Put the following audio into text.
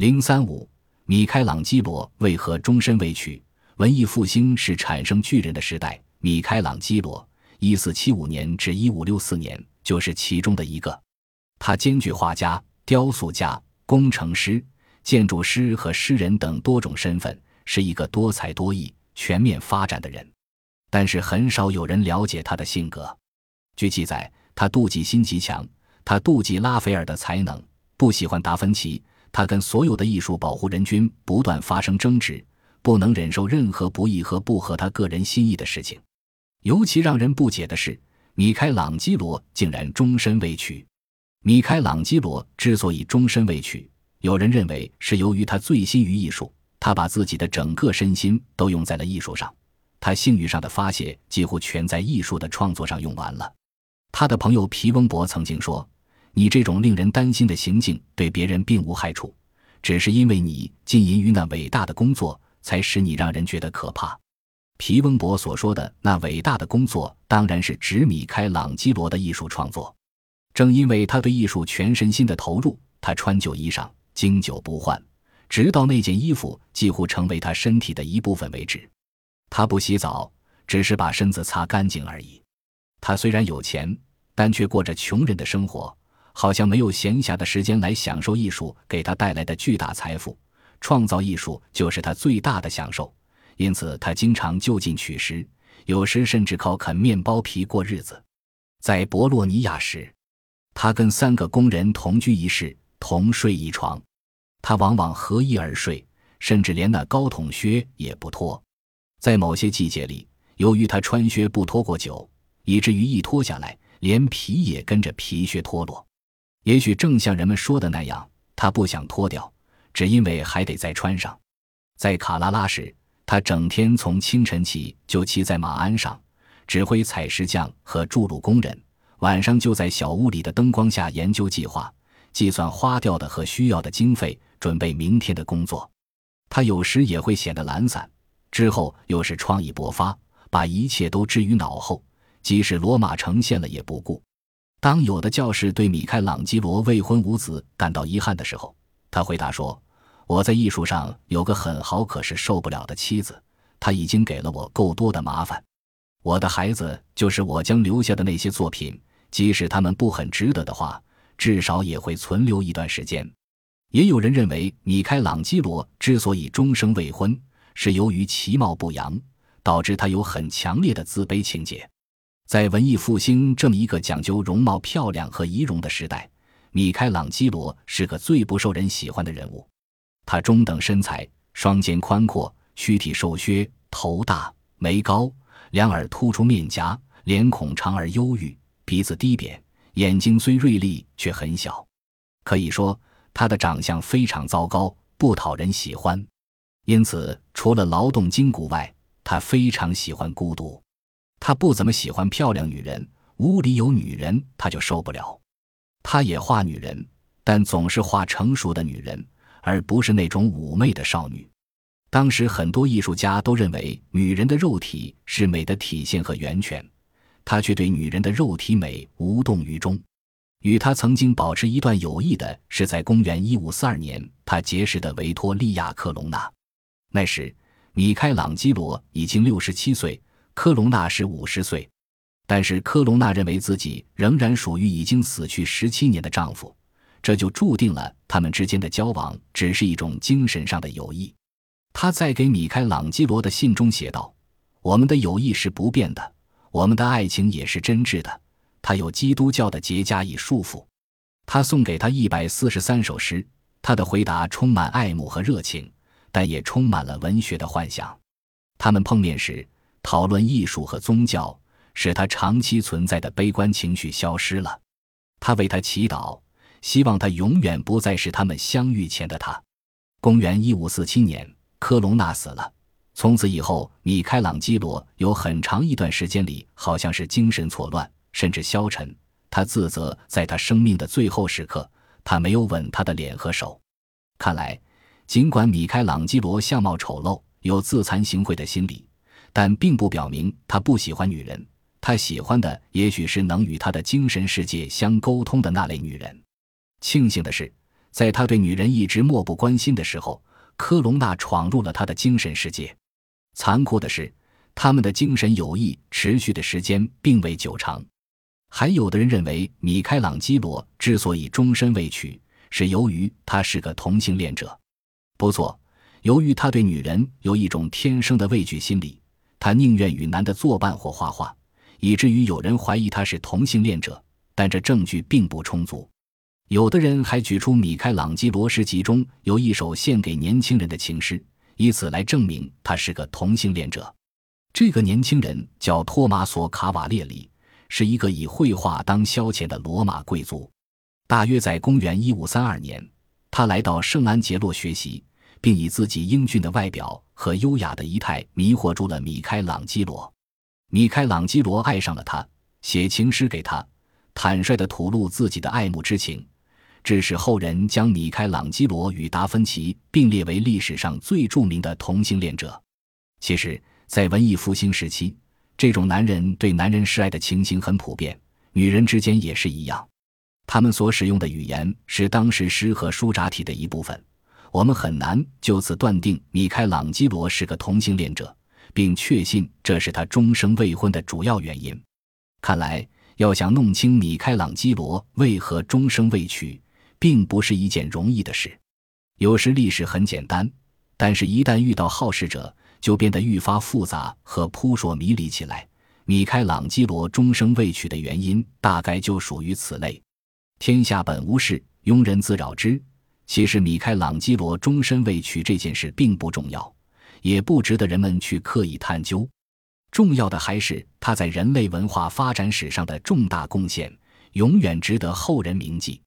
零三五，米开朗基罗为何终身未娶？文艺复兴是产生巨人的时代，米开朗基罗（一四七五年至一五六四年）就是其中的一个。他兼具画家、雕塑家、工程师、建筑师和诗人等多种身份，是一个多才多艺、全面发展的人。但是很少有人了解他的性格。据记载，他妒忌心极强，他妒忌拉斐尔的才能，不喜欢达芬奇。他跟所有的艺术保护人均不断发生争执，不能忍受任何不义和不合他个人心意的事情。尤其让人不解的是，米开朗基罗竟然终身未娶。米开朗基罗之所以终身未娶，有人认为是由于他醉心于艺术，他把自己的整个身心都用在了艺术上，他性欲上的发泄几乎全在艺术的创作上用完了。他的朋友皮翁博曾经说。你这种令人担心的行径对别人并无害处，只是因为你浸淫于那伟大的工作，才使你让人觉得可怕。皮翁博所说的那伟大的工作，当然是指米开朗基罗的艺术创作。正因为他对艺术全身心的投入，他穿旧衣裳经久不换，直到那件衣服几乎成为他身体的一部分为止。他不洗澡，只是把身子擦干净而已。他虽然有钱，但却过着穷人的生活。好像没有闲暇的时间来享受艺术给他带来的巨大财富，创造艺术就是他最大的享受。因此，他经常就近取食，有时甚至靠啃面包皮过日子。在博洛尼亚时，他跟三个工人同居一室，同睡一床，他往往合衣而睡，甚至连那高筒靴也不脱。在某些季节里，由于他穿靴不脱过久，以至于一脱下来，连皮也跟着皮靴脱落。也许正像人们说的那样，他不想脱掉，只因为还得再穿上。在卡拉拉时，他整天从清晨起就骑在马鞍上，指挥采石匠和筑路工人；晚上就在小屋里的灯光下研究计划，计算花掉的和需要的经费，准备明天的工作。他有时也会显得懒散，之后又是创意勃发，把一切都置于脑后，即使罗马呈现了也不顾。当有的教士对米开朗基罗未婚无子感到遗憾的时候，他回答说：“我在艺术上有个很好可是受不了的妻子，她已经给了我够多的麻烦。我的孩子就是我将留下的那些作品，即使他们不很值得的话，至少也会存留一段时间。”也有人认为，米开朗基罗之所以终生未婚，是由于其貌不扬，导致他有很强烈的自卑情结。在文艺复兴这么一个讲究容貌漂亮和仪容的时代，米开朗基罗是个最不受人喜欢的人物。他中等身材，双肩宽阔，躯体瘦削，头大，眉高，两耳突出面颊，脸孔长而忧郁，鼻子低扁，眼睛虽锐利却很小。可以说，他的长相非常糟糕，不讨人喜欢。因此，除了劳动筋骨外，他非常喜欢孤独。他不怎么喜欢漂亮女人，屋里有女人他就受不了。他也画女人，但总是画成熟的女人，而不是那种妩媚的少女。当时很多艺术家都认为女人的肉体是美的体现和源泉，他却对女人的肉体美无动于衷。与他曾经保持一段友谊的是在公元一五四二年他结识的维托利亚·克隆纳。那时，米开朗基罗已经六十七岁。科隆纳是五十岁，但是科隆纳认为自己仍然属于已经死去十七年的丈夫，这就注定了他们之间的交往只是一种精神上的友谊。他在给米开朗基罗的信中写道：“我们的友谊是不变的，我们的爱情也是真挚的。他有基督教的结加以束缚。”他送给他一百四十三首诗，他的回答充满爱慕和热情，但也充满了文学的幻想。他们碰面时。讨论艺术和宗教，使他长期存在的悲观情绪消失了。他为他祈祷，希望他永远不再是他们相遇前的他。公元一五四七年，科隆纳死了。从此以后，米开朗基罗有很长一段时间里好像是精神错乱，甚至消沉。他自责，在他生命的最后时刻，他没有吻他的脸和手。看来，尽管米开朗基罗相貌丑陋，有自惭形秽的心理。但并不表明他不喜欢女人，他喜欢的也许是能与他的精神世界相沟通的那类女人。庆幸的是，在他对女人一直漠不关心的时候，科隆纳闯入了他的精神世界。残酷的是，他们的精神友谊持续的时间并未久长。还有的人认为，米开朗基罗之所以终身未娶，是由于他是个同性恋者。不错，由于他对女人有一种天生的畏惧心理，他宁愿与男的作伴或画画，以至于有人怀疑他是同性恋者。但这证据并不充足。有的人还举出米开朗基罗诗集中有一首献给年轻人的情诗，以此来证明他是个同性恋者。这个年轻人叫托马索·卡瓦列里。是一个以绘画当消遣的罗马贵族。大约在公元一五三二年，他来到圣安杰洛学习，并以自己英俊的外表和优雅的仪态迷惑住了米开朗基罗。米开朗基罗爱上了他，写情诗给他，坦率地吐露自己的爱慕之情，致使后人将米开朗基罗与达芬奇并列为历史上最著名的同性恋者。其实，在文艺复兴时期。这种男人对男人示爱的情形很普遍，女人之间也是一样。他们所使用的语言是当时诗和书札体的一部分。我们很难就此断定米开朗基罗是个同性恋者，并确信这是他终生未婚的主要原因。看来，要想弄清米开朗基罗为何终生未娶，并不是一件容易的事。有时历史很简单，但是一旦遇到好事者。就变得愈发复杂和扑朔迷离起来。米开朗基罗终生未娶的原因，大概就属于此类。天下本无事，庸人自扰之。其实，米开朗基罗终身未娶这件事并不重要，也不值得人们去刻意探究。重要的还是他在人类文化发展史上的重大贡献，永远值得后人铭记。